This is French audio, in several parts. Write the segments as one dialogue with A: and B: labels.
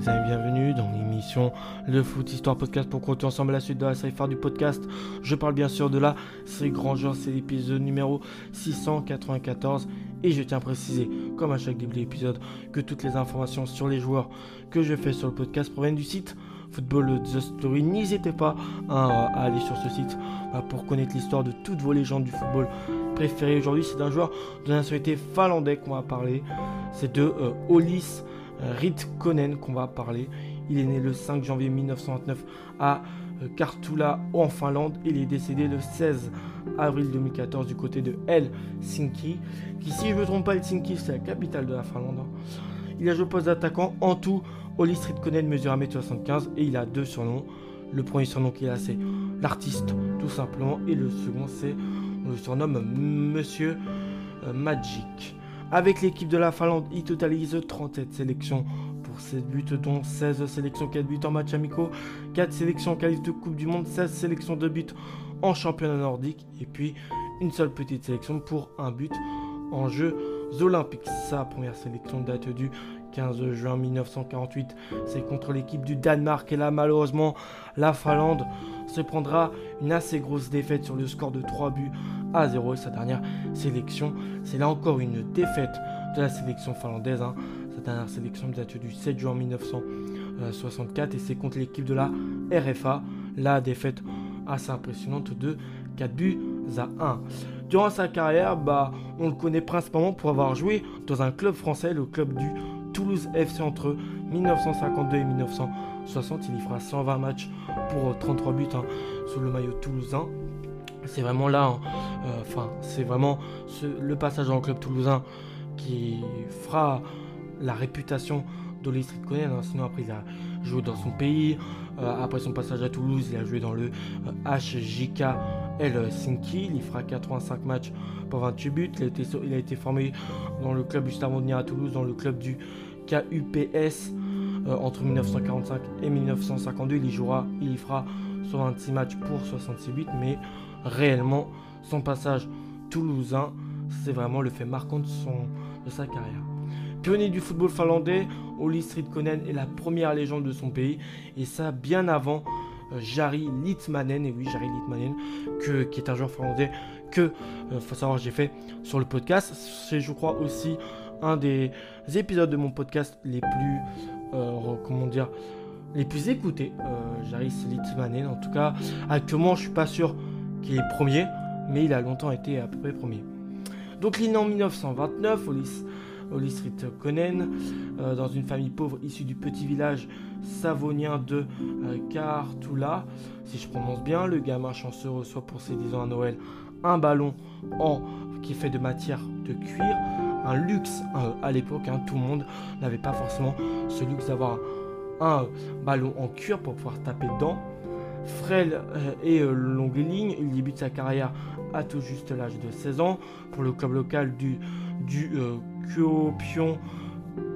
A: bienvenue dans l'émission Le Foot Histoire Podcast pour continuer ensemble la suite de la série phare du podcast. Je parle bien sûr de la série Grand c'est l'épisode numéro 694 et je tiens à préciser, comme à chaque début d'épisode, que toutes les informations sur les joueurs que je fais sur le podcast proviennent du site Football The Story. N'hésitez pas à, aller sur ce site bah, pour connaître l'histoire de toutes vos légendes du football préférées. Aujourd'hui, c'est d'un joueur de nationalité finlandais qu'on va parler. C'est de euh, Olis Ritkonen qu'on va parler. Il est né le 5 janvier 1929 à euh, Kartula en Finlande. Il est décédé le 16 avril 2014 du côté de Helsinki. Qui, si je ne me trompe pas, Helsinki, c'est la capitale de la Finlande. Hein. Il a joué au poste d'attaquant. En tout, Oli Ritkonen mesure 1m75 et il a deux surnoms. Le premier surnom qu'il a, c'est l'artiste, tout simplement. Et le second, c'est, on le surnomme Monsieur euh, Magic. Avec l'équipe de la Finlande, il totalise 37 sélections pour 7 buts, dont 16 sélections, 4 buts en match amicaux, 4 sélections en qualif de Coupe du Monde, 16 sélections de buts en championnat nordique, et puis une seule petite sélection pour un but en Jeux olympiques. Sa première sélection date du 15 juin 1948, c'est contre l'équipe du Danemark, et là malheureusement, la Finlande se prendra une assez grosse défaite sur le score de 3 buts à 0 et sa dernière sélection. C'est là encore une défaite de la sélection finlandaise. Hein. Sa dernière sélection date du 7 juin 1964 et c'est contre l'équipe de la RFA. La défaite assez impressionnante de 4 buts à 1. Durant sa carrière, bah, on le connaît principalement pour avoir joué dans un club français, le club du Toulouse FC entre 1952 et 1960. Il y fera 120 matchs pour 33 buts hein, sous le maillot toulousain. C'est vraiment là, hein, euh, enfin, c'est vraiment le passage le club toulousain qui fera la réputation d'Oli Street hein. Sinon, après, il a joué dans son pays. Euh, après son passage à Toulouse, il a joué dans le HJK Helsinki. Il fera 85 matchs pour 28 buts. Il a été, formé dans le club du Stade à Toulouse, dans le club du KUPS euh, entre 1945 et 1952. Il y jouera, il y fera 126 matchs pour 66 buts, mais réellement, son passage toulousain, c'est vraiment le fait marquant de, son, de sa carrière. Pionnier du football finlandais, Oli Stridkonen est la première légende de son pays, et ça bien avant euh, Jari Litmanen, et oui, Jari Litmanen, que, qui est un joueur finlandais que, euh, faut savoir, j'ai fait sur le podcast. C'est, je crois, aussi un des épisodes de mon podcast les plus, euh, comment dire, les plus écoutés. Euh, Jaris Litmanen, en tout cas, actuellement, je suis pas sûr qu'il est premier, mais il a longtemps été à peu près premier. Donc, il est en 1929, Olis, Olis Ritkonen, euh, dans une famille pauvre issue du petit village savonien de euh, Kartula. Si je prononce bien, le gamin chanceux reçoit pour ses 10 ans à Noël un ballon en, qui est fait de matière de cuir un luxe euh, à l'époque. Hein. tout le monde n'avait pas forcément ce luxe d'avoir un ballon en cuir pour pouvoir taper dedans. Frêle euh, et euh, longue ligne, il débute sa carrière à tout juste l'âge de 16 ans pour le club local du, du Kuopion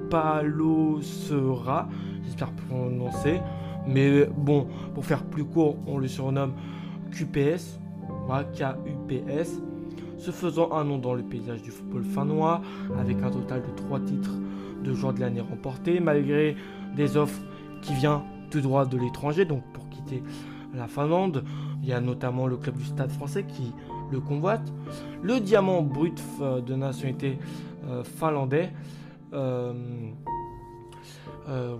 A: Palosera, j'espère prononcer. Mais bon, pour faire plus court, on le surnomme QPS, K-U-P-S se faisant un nom dans le paysage du football finnois, avec un total de 3 titres de joueur de l'année remportés, malgré des offres qui viennent tout droit de l'étranger, donc pour quitter la Finlande. Il y a notamment le club du Stade français qui le convoite. Le diamant brut euh, de nationalité euh, finlandais. Euh,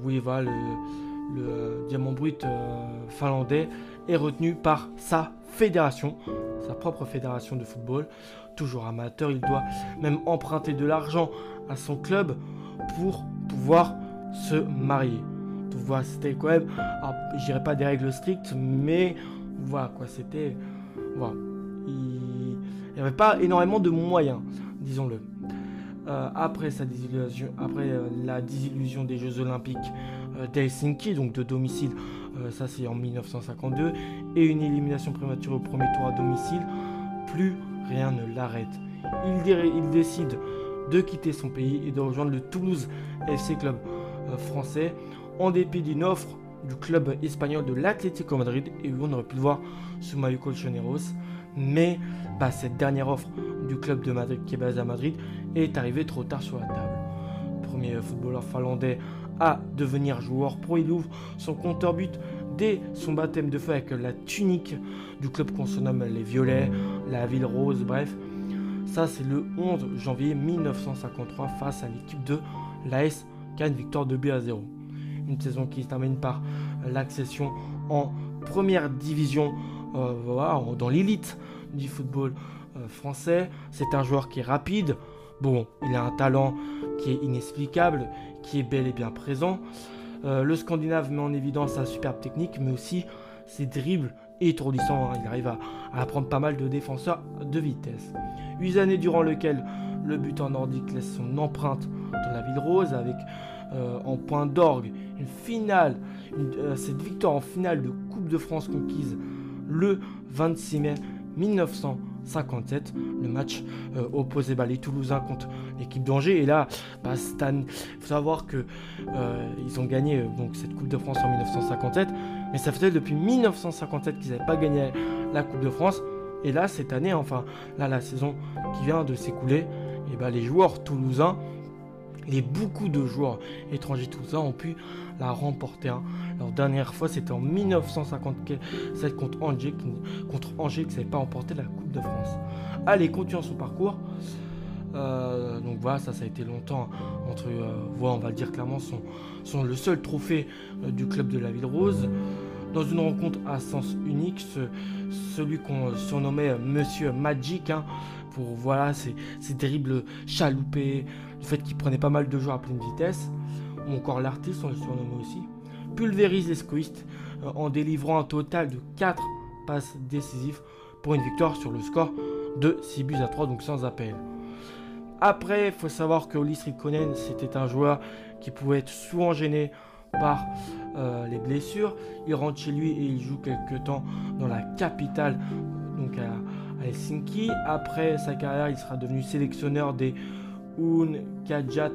A: oui, voilà, le, le diamant brut finlandais est retenu par sa fédération, sa propre fédération de football. Toujours amateur, il doit même emprunter de l'argent à son club pour pouvoir se marier. Voilà, c'était quand même, je dirais pas des règles strictes, mais voilà quoi, c'était, voilà, il n'y avait pas énormément de moyens, disons-le. Euh, après sa désillusion, après euh, la désillusion des Jeux Olympiques euh, d'Helsinki, donc de domicile, ça c'est en 1952, et une élimination prématurée au premier tour à domicile, plus rien ne l'arrête. Il, décide de quitter son pays et de rejoindre le Toulouse FC Club français, en dépit d'une offre du club espagnol de l'Atlético Madrid, et où on aurait pu le voir sous maillot colchoneros. Mais bah, cette dernière offre du club de Madrid qui est basé à Madrid est arrivée trop tard sur la table. Premier footballeur finlandais à devenir joueur pro. Il ouvre son compteur but dès son baptême de feu avec la tunique du club qu'on se nomme les Violets, la Ville Rose, bref. Ça, c'est le 11 janvier 1953 face à l'équipe de l'AS Cannes, victoire de B à 0. Une saison qui se termine par l'accession en première division euh, dans l'élite du football euh, français. C'est un joueur qui est rapide. Bon, il a un talent qui est inexplicable, qui est bel et bien présent. Euh, le Scandinave met en évidence sa superbe technique, mais aussi ses dribbles étourdissants. Hein. Il arrive à, apprendre pas mal de défenseurs de vitesse. Huit années durant lesquelles le buteur nordique laisse son empreinte dans la ville rose avec euh, en point d'orgue une finale, euh, cette victoire en finale de Coupe de France conquise le 26 mai 1957. Le match euh, opposé les Toulousains contre l'équipe d'Angers. Et là, bah, il faut savoir que ils ont gagné donc, cette Coupe de France en 1957. Mais ça faisait depuis 1957 qu'ils n'avaient pas gagné la Coupe de France. Et là, cette année, enfin, là, la saison qui vient de s'écouler, et bah, les joueurs toulousains et beaucoup de joueurs étrangers tout ça ont pu la remporter. Hein. Leur dernière fois, c'était en 1957 contre Angers, contre Angers qui n'avait pas remporté la Coupe de France. Allez, continuons son parcours. Euh, donc voilà, ça, ça a été longtemps entre, euh, voilà, on va le dire clairement, son, le seul trophée euh, du club de la Ville Rose. Dans une rencontre à sens unique, celui qu'on surnommait Monsieur Magic, hein, pour voilà, ses, ses terribles chaloupés, le fait qu'il prenait pas mal de joueurs à pleine vitesse, ou encore l'artiste, on le surnommait aussi, pulvérise les squistes euh, en délivrant un total de 4 passes décisives pour une victoire sur le score de 6 buts à 3, donc sans appel. Après, il faut savoir que Oli Rikkonen, c'était un joueur qui pouvait être souvent gêné par euh, les blessures. Il rentre chez lui et il joue quelques temps dans la capitale, donc à, Helsinki. Après sa carrière, il sera devenu sélectionneur des Un Kajat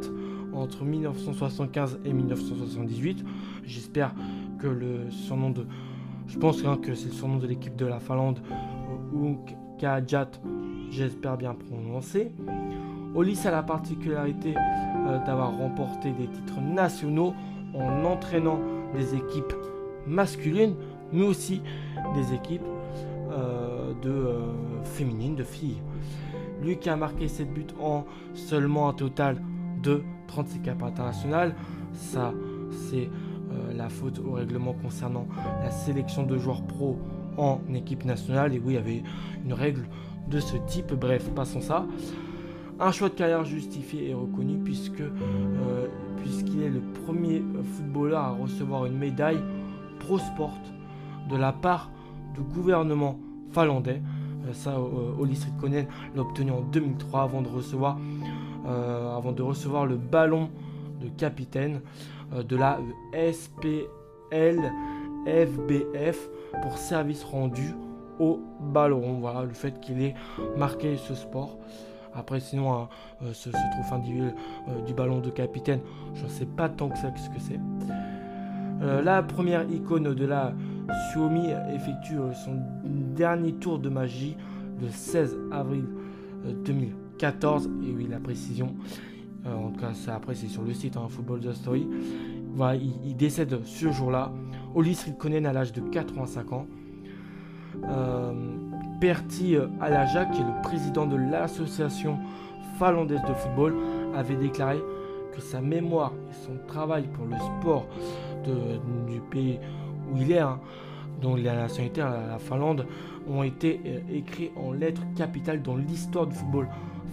A: entre 1975 et 1978. J'espère que le surnom de... Je pense hein, que c'est le surnom de l'équipe de la Finlande, Un Kajat, j'espère bien prononcer. Olis a la particularité euh, d'avoir remporté des titres nationaux en entraînant des équipes masculines, mais aussi des équipes euh, de euh, féminines, de filles. Lui qui a marqué 7 buts en seulement un total de 36 capes internationales, ça c'est euh, la faute au règlement concernant la sélection de joueurs pro en équipe nationale. Et oui, il y avait une règle de ce type. Bref, passons ça. Un choix de carrière justifié et reconnu puisque puisqu'il est le premier footballeur à recevoir une médaille Pro Sport de la part du gouvernement finlandais. Euh, ça, Oli Konen l'a obtenu en 2003 avant de recevoir, euh, avant de recevoir le ballon de capitaine euh, de la SPL FBF pour service rendu au ballon. Voilà le fait qu'il ait marqué ce sport. Après, sinon, hein, ce, trophée individuel du ballon de capitaine, je ne sais pas tant que ça ce que c'est. la première icône de la Xiaomi effectue euh, son dernier tour de magie le 16 avril 2014. Euh, Et oui, la précision, euh, en tout cas, après, c'est sur le site hein, Football The Story. Il, décède ce jour-là. Oli Srikonen à l'âge de 85 ans. Perti Alaja, qui est le président de l'association finlandaise de football, avait déclaré que sa mémoire et son travail pour le sport du pays où il est, hein, dont la nationalité, la Finlande, ont été euh, écrits en lettres capitales dans l'histoire du football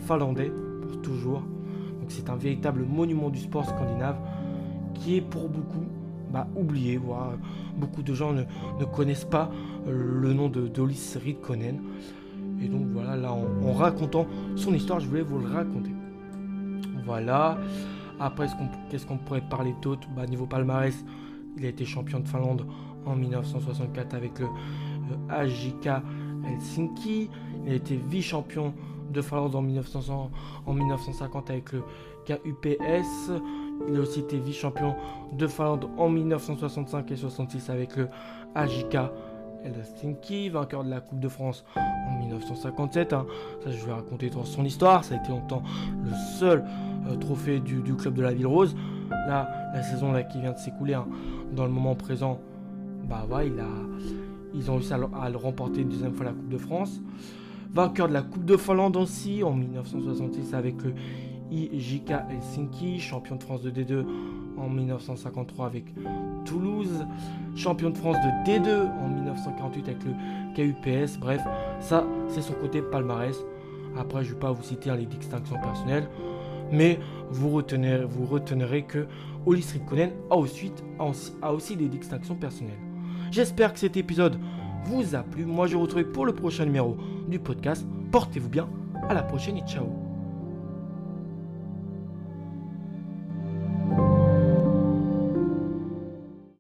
A: finlandais pour toujours. Donc c'est un véritable monument du sport scandinave qui est pour beaucoup bah, oublié. Voilà. Beaucoup de gens ne, connaissent pas euh, le nom de Dolis Ridkonen. Et donc voilà, là en, racontant son histoire, je voulais vous le raconter. Voilà. Après, qu'est-ce qu'on pourrait parler d'autre? Bah, Niveau palmarès, il a été champion de Finlande en 1964 avec le, AJK Helsinki. Il a été vice-champion de Finlande en, 1950 avec le KUPS. Il a aussi été vice-champion de Finlande en 1965 et 66 avec le AJK Helsinki, vainqueur de la Coupe de France en 1957. Hein. Ça, je vais raconter dans son histoire. Ça a été longtemps le seul trophée du, club de la Ville Rose. Là, la saison qui vient de s'écouler, hein, dans le moment présent, bah ouais, ils ont réussi à, le remporter une deuxième fois la Coupe de France. Vainqueur de la Coupe de Finlande aussi en 1966 avec le IJK Helsinki, champion de France de D2 en 1953 avec Toulouse, champion de France de D2 en 1948 avec le KUPS. Bref, ça c'est son côté palmarès. Après, je ne vais pas vous citer les distinctions personnelles, mais vous retenez, que Oli Konen a aussi, a aussi des distinctions personnelles. J'espère que cet épisode vous a plu. Moi, je vous retrouve pour le prochain numéro du podcast. Portez-vous bien. À la prochaine et ciao.